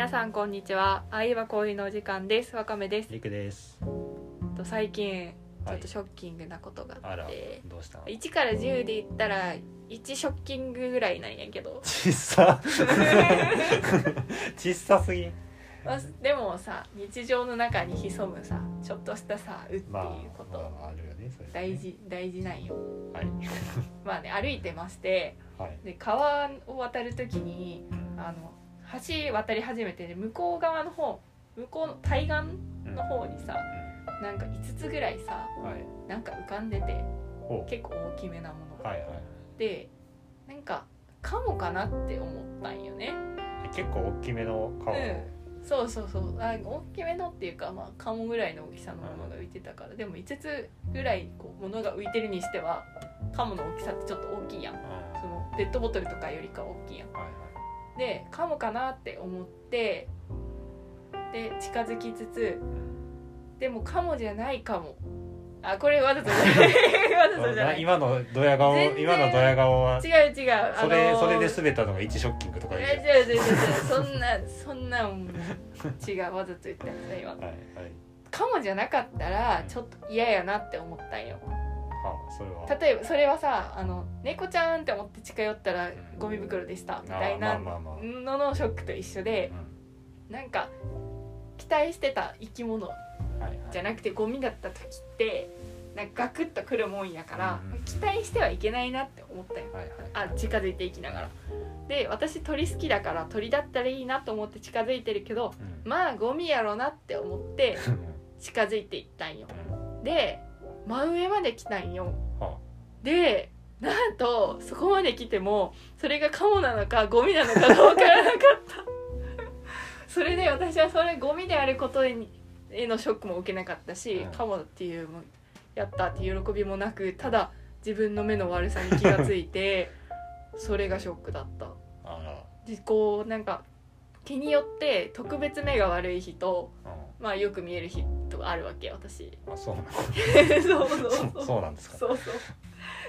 皆さんこんにちは。愛は恋のお時間です。わかめです。りくです。と最近ちょはい。っとショッキングなことがああらって、どうした1から10で言ったら1ショッキングぐらいなんやけど。ちっさ。ちっさすぎん。まあでもさ日常の中に潜むさちょっとしたさうっていうまあこと、まああるよねそれね。大事大事なんよ。はい。まあね歩いてましてはい。で川を渡る時にあの橋渡り始めて、ね、向こう側の方向こうの対岸うんの方にさなんか5つぐらいさうんはい。なんか浮かんでてほ結構大きめなものが、うはいはい。でなんかカモかなって思ったんよね。結構大きめの顔うん。そうそうそう。あ大きめのっていうか、まあ、カモぐらいの大きさのものが浮いてたから。でも5つぐらいこうものが浮いてるにしてはカモの大きさってちょっと大きいやん。うん。そのペットボトルとかよりか大きいやん。はいはいでカモかなって思ってで近づきつつでもカモじゃないかも。あこれわざとじゃない。わざとじゃない。違う今のドヤ顔今のドヤ顔は違うあそれのーそれで滑ったのが1ショッキングとかいや違う違う違う違うそんなそんなん違うわざと言ったやつだ今。はいはい。カモじゃなかったらちょっと嫌やなって思ったんよはあそれは。例えばそれはさあの猫ちゃんって思って近寄ったらゴミ袋でしたみたいあなののショックと一緒でなんか期待してた生き物じゃなくてゴミだった時ってなんかガクッとくるもんやから期待してはいけないなって思ったよ。あ近づいていきながら。で私鳥好きだから鳥だったらいいなと思って近づいてるけどうん。まあゴミやろなって思って近づいていったんよ。で真上まで来たんよ。はでなんとそこまで来てもそれがカモなのかゴミなのかが分からなかった。それで私はそれゴミであることにへのショックも受けなかったし、うん。カモっていうもやったっていう喜びもなくただ自分の目の悪さに気がついて それがショックだった。あら。でこうなんか気によって特別目が悪い日とうん。まあよく見える日とかあるわけ私。あそうなん そうそうそう。そそうなんですか。そうそう。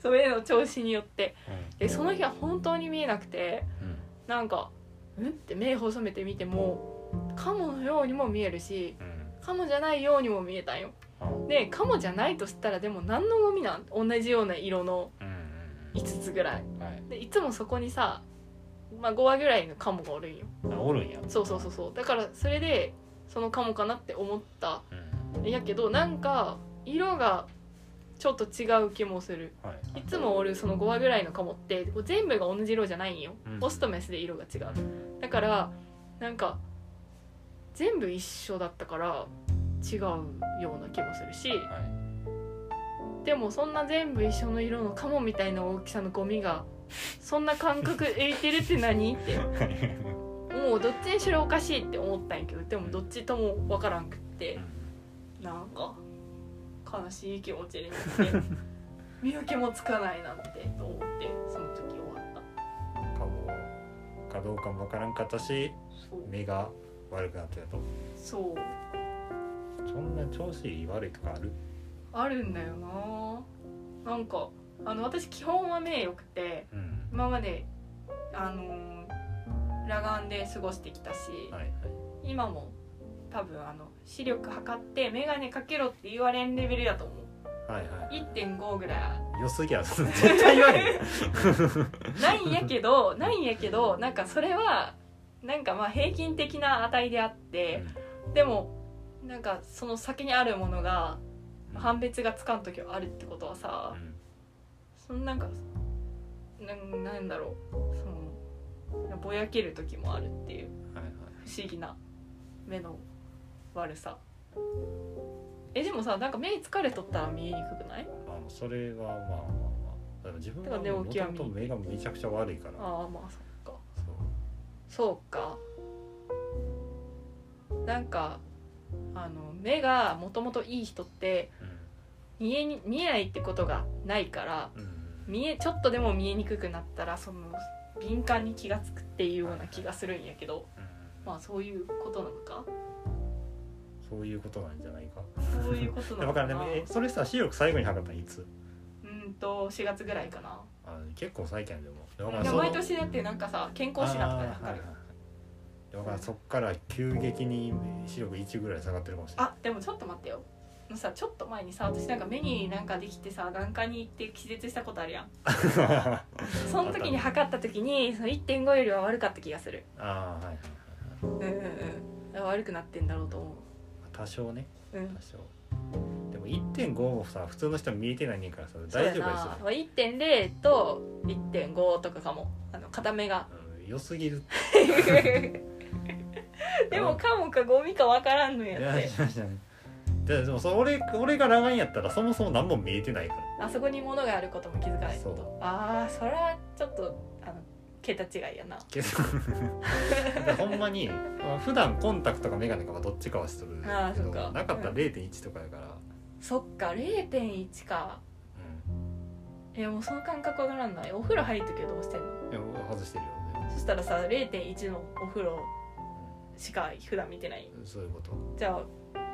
それの調子によって。うん。でその日は本当に見えなくてうん。なんかうん？って目細めてみてもカモのようにも見えるしうん。カモじゃないようにも見えたんよ。あでカモじゃないとしたらでも何のゴミなん？同じような色のうんうん5つぐらい。うんはい。でいつもそこにさ、まあ、5羽ぐらいのカモがおるんよ。あおるんや。そうそうそうそう。だからそれでそのカモかなって思った。うん。やけどなんか色がちょっと違う気もする。はい。いつもおるその5羽ぐらいのカモって全部が同じ色じゃないんよ。うん。オスとメスで色が違う。だからなんか全部一緒だったから違うような気もするし。はい。でもそんな全部一緒の色のカモみたいな大きさのゴミがそんな感覚浮いてるって何？って。もうどっちにしろおかしいって思ったんやけどでもどっちとも分からんくって。なんか悲しい気持ちになって。見分けもつかないなんてと思ってその時終わった。かもかどうかもわからんかったし目が悪くなってたと。そう。そんな調子悪いとかある？あるんだよな。なんかあの私基本は目良くてうん。今まであのー裸眼で過ごしてきたし、はいはい。今も多分あの視力測って眼鏡かけろって言われんレベルだと思う。はいはい。1.5ぐら良すぎや 絶対言わ ないんやけどないんやけどなんかそれはなんかまあ平均的な値であってでもなんかその先にあるものがうん。判別がつかん時はあるってことはさうんそのなんかなんなんだろう。そのぼやける時もあるっていう。はいはい。不思議な目の悪さ。えでもさなんか目疲れとったら見えにくくない？あのそれはまあまあまあ。だからはも寝起きはと目がめちゃくちゃ悪いから。ああまあそっか。そう。そうか。なんかあの目がもともといい人って見えに見えないってことがないからうんうん見えちょっとでも見えにくくなったらその敏感に気が付くっていうような気がするんやけど。うん。まあそういうことなのか。そういうことなんじゃないか。そういうことなだからのかなねえそれさ視力最後に測ったのいつ？うんと4月ぐらいかな。あ結構最近やでもだいやその毎年だってなんかさ健康診断とかで測るはいはいだからそっから急激に視力1ぐらい下がってるかもしれない。あでもちょっと待ってよもうさちょっと前にさ私なんか目になんかできてさ眼科に行って気絶したことあるやん。その時に測った時にその1.5よりは悪かった気がする。ああはいはいうんうんうん。悪くなってんだろうと思多少ね。ううん。多少。でも1.5もさ普通の人は見えてないねんからさ大丈夫ですよ。なまあ1.0と1.5とかかも。あの片目が。うん良すぎる でもかもかゴミかわからんのいやってででもそれ俺俺が裸眼やったらそもそも何も見えてないから。あそこに物があることも気づかないこそとああそれはちょっとあの桁違いやな。ほんまにまあ普段コンタクトか眼鏡かはどっちかはしとるけどあーそっか。なかったら0.1とかやから、そっか0.1か。ういやもうその感覚わからんない。お風呂入る時はどうしてんの？ん、いや外してるよそしたらさ0.1のお風呂しか普段見てない。そういうこと。じゃあ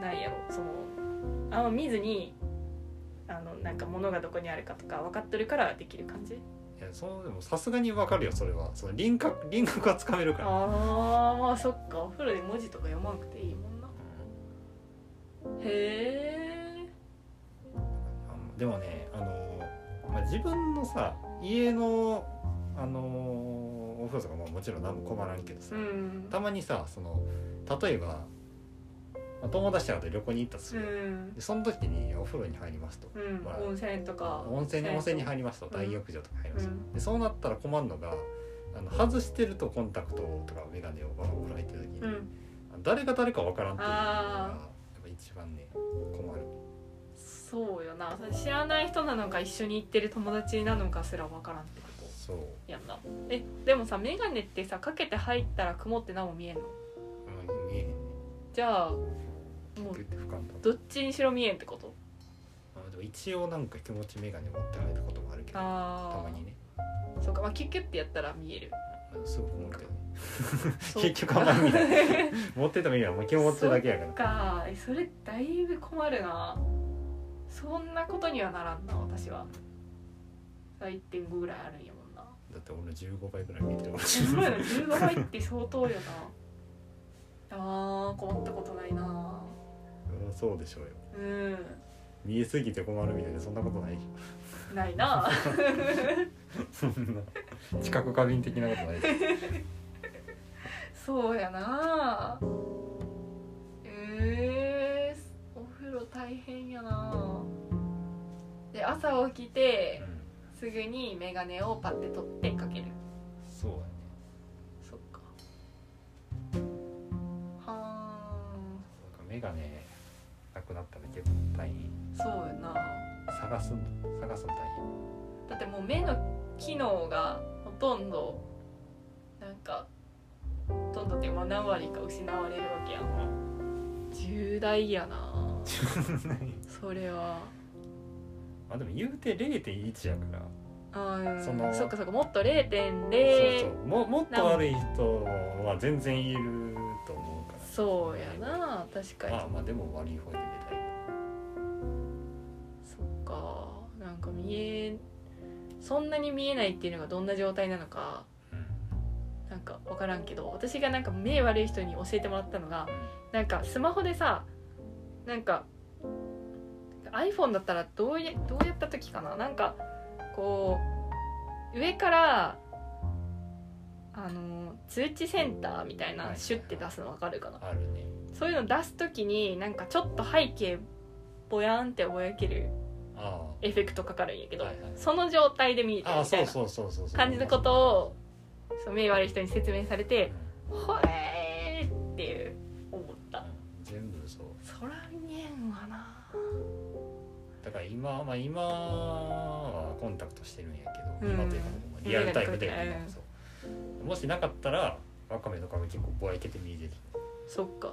ないやろそのあんま見ずにあのなんか物がどこにあるかとか分かってるからできる感じ？いやそうでもさすがにわかるよそれは。その輪郭輪郭はつかめるから、あーまあそっか。お風呂で文字とか読まなくていいもんな。へえあでもねあの、まあ、自分のさ家のあのお風呂とかももちろん何も困らんけどさ、うん。たまにさその例えば、まあ友達とかと旅行に行ったとすうる、ん。でその時にお風呂に入りますと、うんまあ温泉とか。温泉に温泉に入りりますと。うん。大浴場とか入りますと、うん。でそうなったら困るのがあの外してるとコンタクトとか眼鏡をまあお風呂入ってる時に、うん。誰が誰かわからんっていうのがやっぱ一番ね困る。そうよな。知らない人なのか一緒に行ってる友達なのかすら分からんってこと。そう、やんな。えでもさ眼鏡ってさかけて入ったら曇って何も見えんの？うん、見えへんね。じゃあもうどっちにしろ見えんってこと？あでも一応なんか気持ち眼鏡持って入ることもあるけどたまにね。そうか。まあキュッキュッてやったら見える。うんすぐ曇るけど。結局あんまり見ない。持っててもいいやもう気持ちだけやからかえそれだいぶ困るな。そんなことにはならんな私は。1.5ぐらいあるんやもんな。だって俺15倍ぐらい見えてるかもしれない15倍って相当よな。あー困ったことないなうんそうでしょうよ。うん。見えすぎて困るみたいなそんなことないないな。ょそんな知覚過敏的なことないそうやな。えー、お風呂大変やな。で朝起きてうん。すぐに眼鏡をパッて取ってかける。そうだね。そっか。はなんか眼鏡なくなったら結構大変ーそうやな。探すん探すの大だってもう目の機能がほとんどなんかほとんどって何割か失われるわけやん。重大やな。変それは。あでも言うて0.1やから。あーそのそっかそっか。もっとそう0.0そう。ももっと悪い人は全然いるそうやな確かに。まあまあでも悪い方で出たい。そっか。なんか見えそんなに見えないっていうのがどんな状態なのかうん。なんか分からんけど私がなんか目悪い人に教えてもらったのがなんかスマホでさなんか iPhone だったらどうやどうやった時かななんかこう上からあの通知センターみたいないシュッて出すの分かるかな？あるね。そういうの出す時になんかちょっと背景ぼやんってぼやけるあエフェクトかかるんやけど、はいはいその状態で見えてるみたいな。感じのことをそう目悪い人に説明されてうん「ほえー!」っていう思った。うん。全部そう。そら見えんわな。だから今まあ今はコンタクトしてるんやけど、うん。今というかリアルタイムで、うんそうもしなかったらワカメとかが結構ぼやけて見えてる。そっか。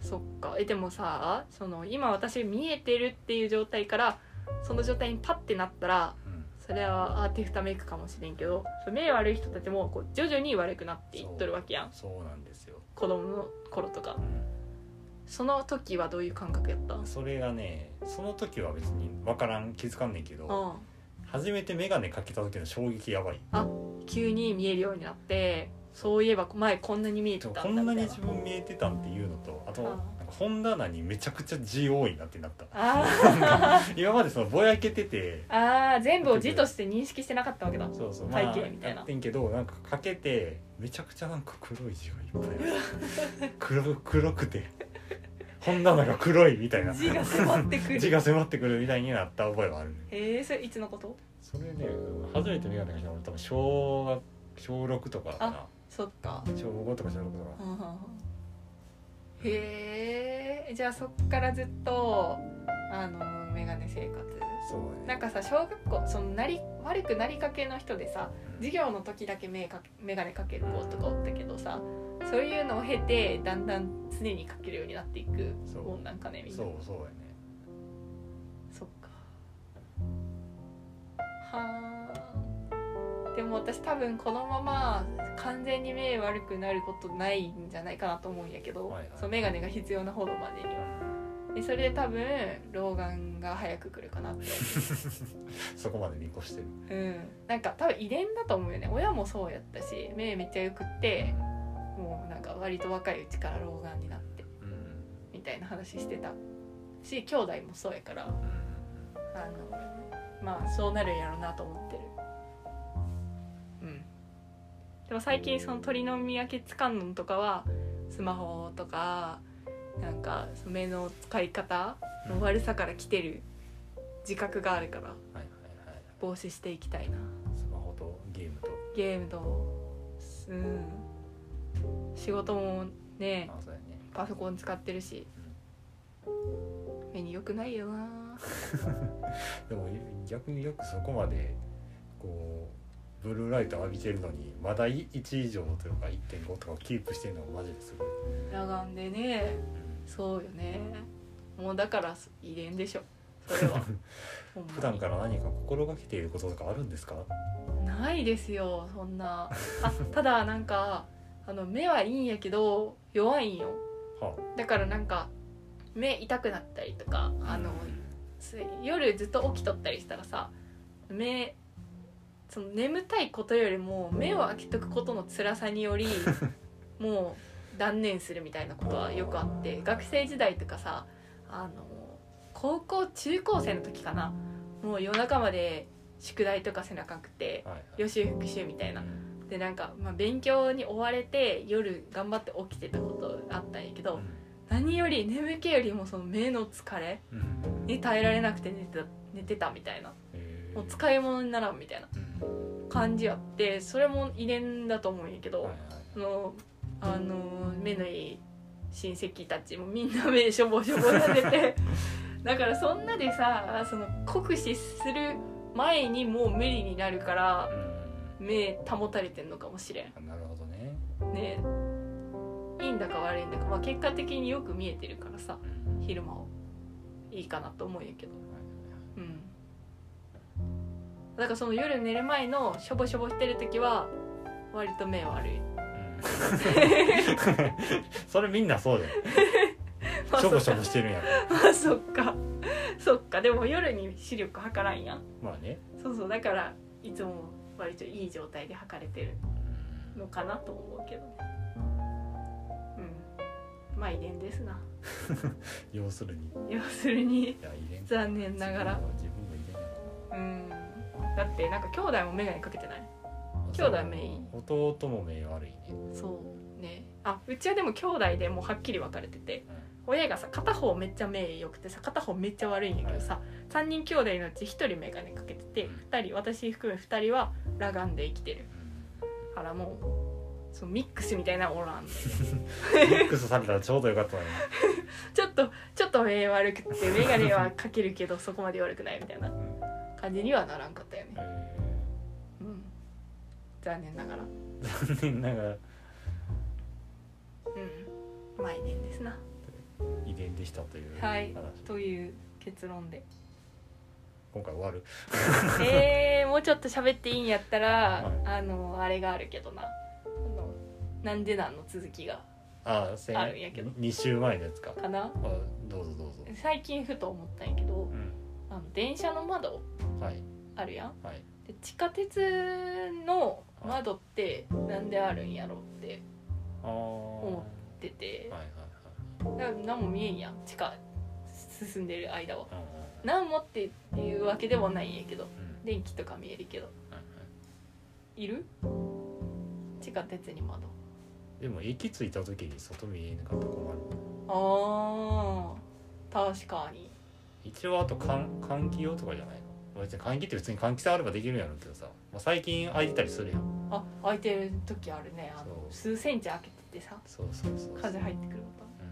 そっか。えでもさその今私見えてるっていう状態からその状態にパッてなったらうん。それはアーティフタメイクかもしれんけど目悪い人たちもこう徐々に悪くなっていっとるわけやん。そうなんですよ、子供の頃とか。うその時はどういう感覚やったん、それがねその時は別に分からん気づかんねんけどうん初めて眼鏡かけた時の衝撃やばい。急に見えるようになってそういえば前こんなに見えてたこんなに自分見えてたんっていうのとあとあなんか本棚にめちゃくちゃ字多いなってなった。あ今までそのぼやけててーあー全部を字として認識してなかったわけだ。そうそう背景みたいな。やってんけどなんかかけてめちゃくちゃなんか黒い字がいっぱいある。黒黒くて本棚が黒いみたいな。字が迫ってくる。字が迫ってくるみたいになった覚えはあるね。えー、それいつのこと？それね初めて眼鏡がしたの多分小学小6とかかな。そっか。小5とか小6とかへえじゃあそっからずっとあのメガネ生活。そうね。なんかさ小学校そのなり悪くなりかけの人でさ授業の時だけ眼鏡かける子とかおったけどさそういうのを経てだんだん常にかけるようになっていくそう。もんなんかねみんな。そうそうやね。そっか。はあでも私多分このまま完全に目悪くなることないんじゃないかなと思うんやけど、はいはいそう眼鏡が必要なほどまでには。でそれで多分老眼が早く来るかなって。そこまで見越してる。うん。なんか多分遺伝だと思うよね。親もそうやったし目めっちゃよくってもうなんか割と若いうちから老眼になってうんみたいな話してた。し兄弟もそうやからうんあのまあそうなるんやろうなと思ってる。うん。でも最近その鳥の見分けつかんのとかはスマホとかなんかその目の使い方の悪さから来てる自覚があるからはいはいはい。防止していきたいな。スマホとゲームと。ゲームとうん仕事もねあそうやね。パソコン使ってるし目に良くないよな。でも逆によくそこまでこうブルーライト浴びてるのにまだ1以上というか1.5とかをキープしてるのがマジですごい、裸眼でねそうよね。もうだから遺伝でしょそれは。普段から何か心がけていることとかあるんですか？ないですよそんな。あただなんかあの目はいいんやけど弱いんよ。はだからなんか目痛くなったりとかあのす夜ずっと起きとったりしたらさ目その眠たいことよりも目を開けとくことの辛さにより もう断念するみたいなことはよくあって学生時代とかさあの高校中高生の時かなもう夜中まで宿題とかせなあかんくてはいはい。予習復習みたいな。うんでなんか、まあ、勉強に追われて夜頑張って起きてたことあったんやけど、何より眠気よりもその目の疲れうん。に耐えられなくて寝てた寝てたみたいな。もう使い物にならんみたいな。うん。感じあってそれも遺伝だと思うんやけど、そのあの目のいい親戚たちもみんな目しょぼしょぼ立てて。だからそんなでさその酷使する前にもう無理になるから目保たれてんのかもしれん。うんなるほどね。ね。いいんだか悪いんだか、まあ、結果的によく見えてるからさうん。昼間をいいかなと思うんやけど。うん。だからその夜寝る前のしょぼしょぼしてる時は割と目悪い。うん。それみんなそうだよ。まあしょぼしょぼしてるんや まあそっか。そっか。でも夜に視力測らんやん。まあね。そうそう。だからいつも割といい状態で測れてるうんのかなと思うけど。ねうん。まあ遺伝ですな。要するに。い要するにや遺伝。残念ながら。自分も遺伝なのかうん。だってなんか兄弟も眼鏡かけてない？な兄弟目いい弟も目悪いね。そうね。あうちはでも兄弟でもうはっきり分かれてて親がさ片方めっちゃ目良くてさ片方めっちゃ悪いんやけどさ、3人兄弟のうち1人眼鏡かけててうん。2人私含め2人は裸眼で生きてる。からもうそのミックスみたいなのおらんミックスされたらちょうどよかったのに。ちょっとちょっと目悪くて眼鏡はかけるけどそこまで悪くないみたいな感じにはならんかったよね。えうん。残念ながら。ー残念ながら。うん。まあ遺伝ですな。遺伝でしたというはい。話という結論で今回終わる。えー、もうちょっと喋っていいんやったら、はい。あのあれがあるけどな。あのなんでなんの続きがあるんやけど。2週前のやつか。かな？あどうぞどうぞ。最近ふと思ったんやけどうん。あの電車の窓はい。あるやん。はい。で地下鉄の窓ってなんであるんやろって思ってて。はいはい。だから何も見えんやん。地下進んでる間は何もっていうわけでもないんやけど。うん。電気とか見えるけど。はいる？地下鉄に窓。でも駅着いた時に外見えなかったら困る。あー。確かに。一応あと換換気用とかじゃないの？別に換気って普通に換気扇あればできるんやろうけどさ、まあ、最近空いてたりするやん。あ開いてる時あるね。あの数センチ開けててさ。そうそうそう。風入ってくること。うん。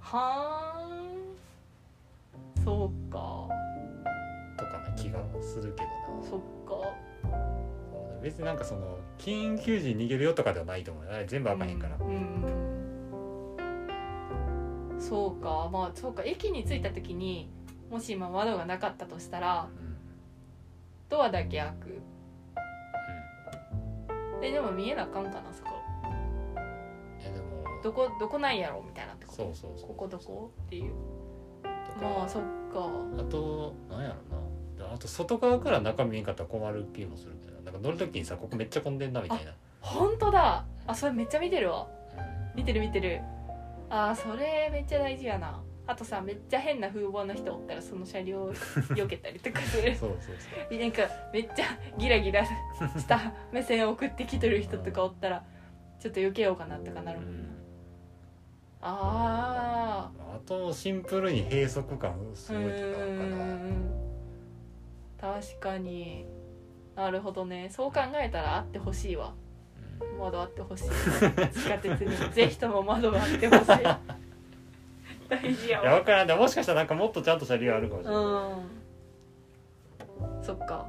はーんそうか。とかな気がするけどな。そっか。別になんかその緊急時に逃げるよとかではないと思う全部開かへんから、うん、うんそうか。まあそうか。駅に着いた時にもし今窓がなかったとしたらうんドアだけ開く。えでも見えなあかんかなそこ。いやでもどこどこなんやろみたいなってこと？そうそうそう。ここどこ？っていうまあそっか。あとなんやろな。あと外側から中見えんかったら困る気もするけどな。んか乗る時にさここめっちゃ混んでんなみたいな、本当だ。あそれめっちゃ見てるわ。うん。見てる見てる。あーそれめっちゃ大事やな。あとさめっちゃ変な風貌の人おったらその車両 避けたりとかする。そうそうそう。なんかめっちゃギラギラした目線を送ってきてる人とかおったらちょっと避けようかなとかなる。もんな、うんああとシンプルに閉塞感ーすごいとかかなうん確かに。なるほどね。そう考えたらあってほしいわ。うん。窓あってほしい。地下鉄に。ぜひとも窓があってほしい。大事やいやわ分からんでもしかしたらなんかもっとちゃんとした理由あるかもしれない、うん。そっか。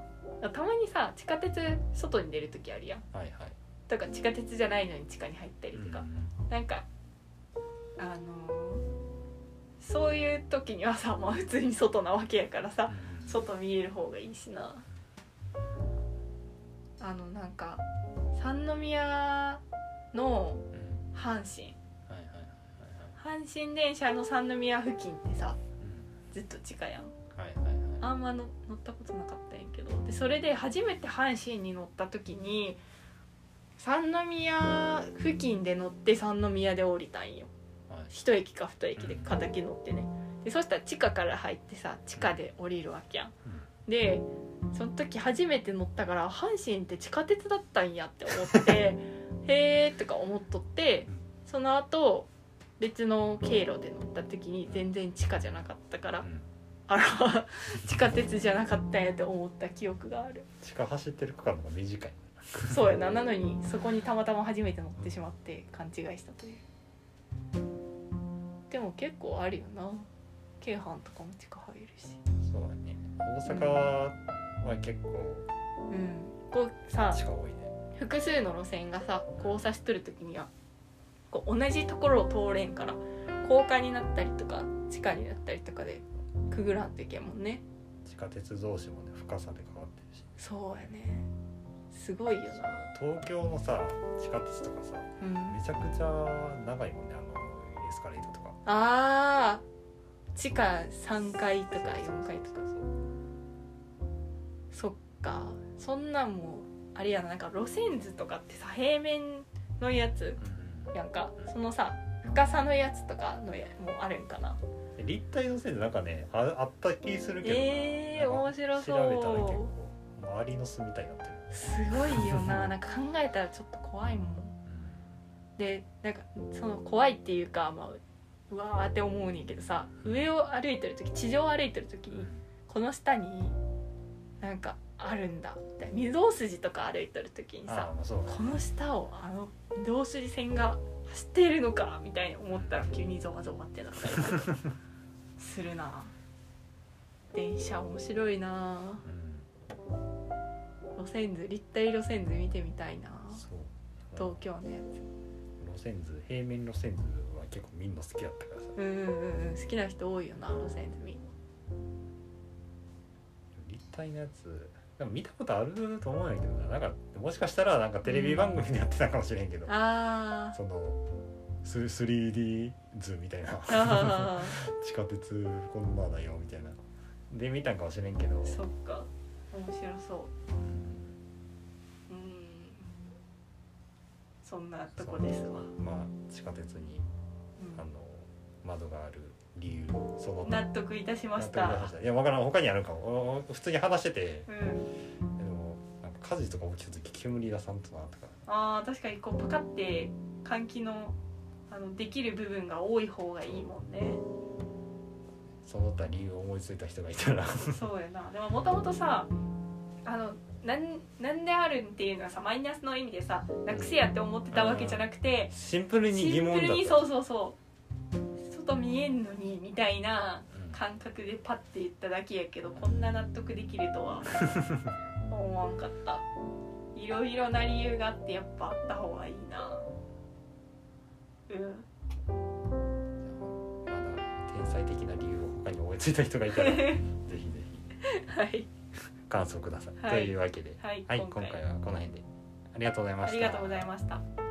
たまにさ地下鉄外に出る時あるやん。はいはい。とか地下鉄じゃないのに地下に入ったりとか、なんかあのーそういう時にはさまあ普通に外なわけやからさうん。外見える方がいいしな。あのなんか三宮のうん。阪神阪神電車の三宮付近ってさうん。ずっと地下やん。はいはいはい。あんまの乗ったことなかったんやけど。でそれで初めて阪神に乗った時に三宮付近で乗って三宮で降りたんよ。はい一駅か二駅で片だけ乗ってね。でそしたら地下から入ってさ地下で降りるわけやん。でその時初めて乗ったから阪神って地下鉄だったんやって思って へえとか思っとってその後別の経路で乗った時に全然地下じゃなかったからうん。あら地下鉄じゃなかったんやって思った記憶がある。地下走ってる区間の方が短い。そうやな。なのにそこにたまたま初めて乗ってしまって勘違いしたというでも結構あるよな。京阪とかも地下入るし。そうだね。大阪は結構うん。こうさ地下多いね。複数の路線がさ交差しとる時にはこう同じところを通れんから高架になったりとか地下になったりとかでくぐらんといけんもんね。地下鉄同士もね深さで変わってるし。そうやね。すごいよな。東京のさ地下鉄とかさうん。めちゃくちゃ長いもんねあのエスカレーターとかあー。地下3階とか4階とか。そっか。そんなんもあれやな。なんか路線図とかってさ平面のやつやんか。そのさ深さのやつとかのやもあるんかな。で立体の線でなんかねああった気するけどな。えー、面白調べたら結そ構周りの巣みたいになってる、うすごいよな。なんか考えたらちょっと怖いもん。でなんかその怖いっていうかまあうわーって思うねんけどさ上を歩いてる時地上を歩いてる時にこの下になんかあるんだ。みたいな御堂筋とか歩いてる時にさこの下をあの御堂筋線が走っているのかみたいに思ったら急にゾワゾワってなったり するな。電車面白いな。うん。路線図立体路線図見てみたいな。東京のやつ。路線図平面路線図は結構みんな好きだったからさ。うんうんうんうん好きな人多いよな路線図見んの。立体のやつでも見たことあると思うんやけどな。なんかもしかしたらなんかテレビ番組でやってたかもしれんけど、あそのス 3D 図みたいな。地下鉄こんなだよみたいな。で見たんかもしれんけど。ーそっか。面白そう。うん。そんなとこですわ、まあ地下鉄に窓がある理由その納得いたしました。いや分からん。他にあるんかも。お普通に話しててうん。でもなんか火事とか起きた時煙出さんとなとかあー確かにこうパカって換気のあのできる部分が多い方がいいもんね。その他理由を思いついた人がいたら。そうやな。でももともとさあのなんなんであるっていうのはさマイナスの意味でさなくせやって思ってたわけじゃなくてシンプルにシン疑問だった。プルにそうそうそう外見えんのにみたいなうん。感覚でパッて言っただけやけどこんな納得できるとは 思わんかった。いろいろな理由があってやっぱあった方がいいな。うん。まだ天才的な理由を他に思いついた人がいたら ぜひぜひ。はい。感想ください、はい。というわけで、はい。はい、今回はこの辺で。ありがとうございました。ありがとうございました